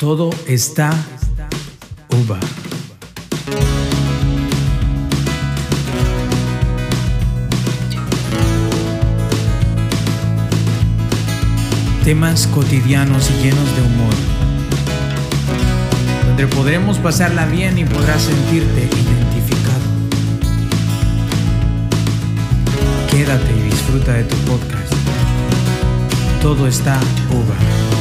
Todo está uva. Temas cotidianos y llenos de humor, donde podremos pasarla bien y podrás sentirte identificado. Quédate y disfruta de tu podcast. Todo está uva.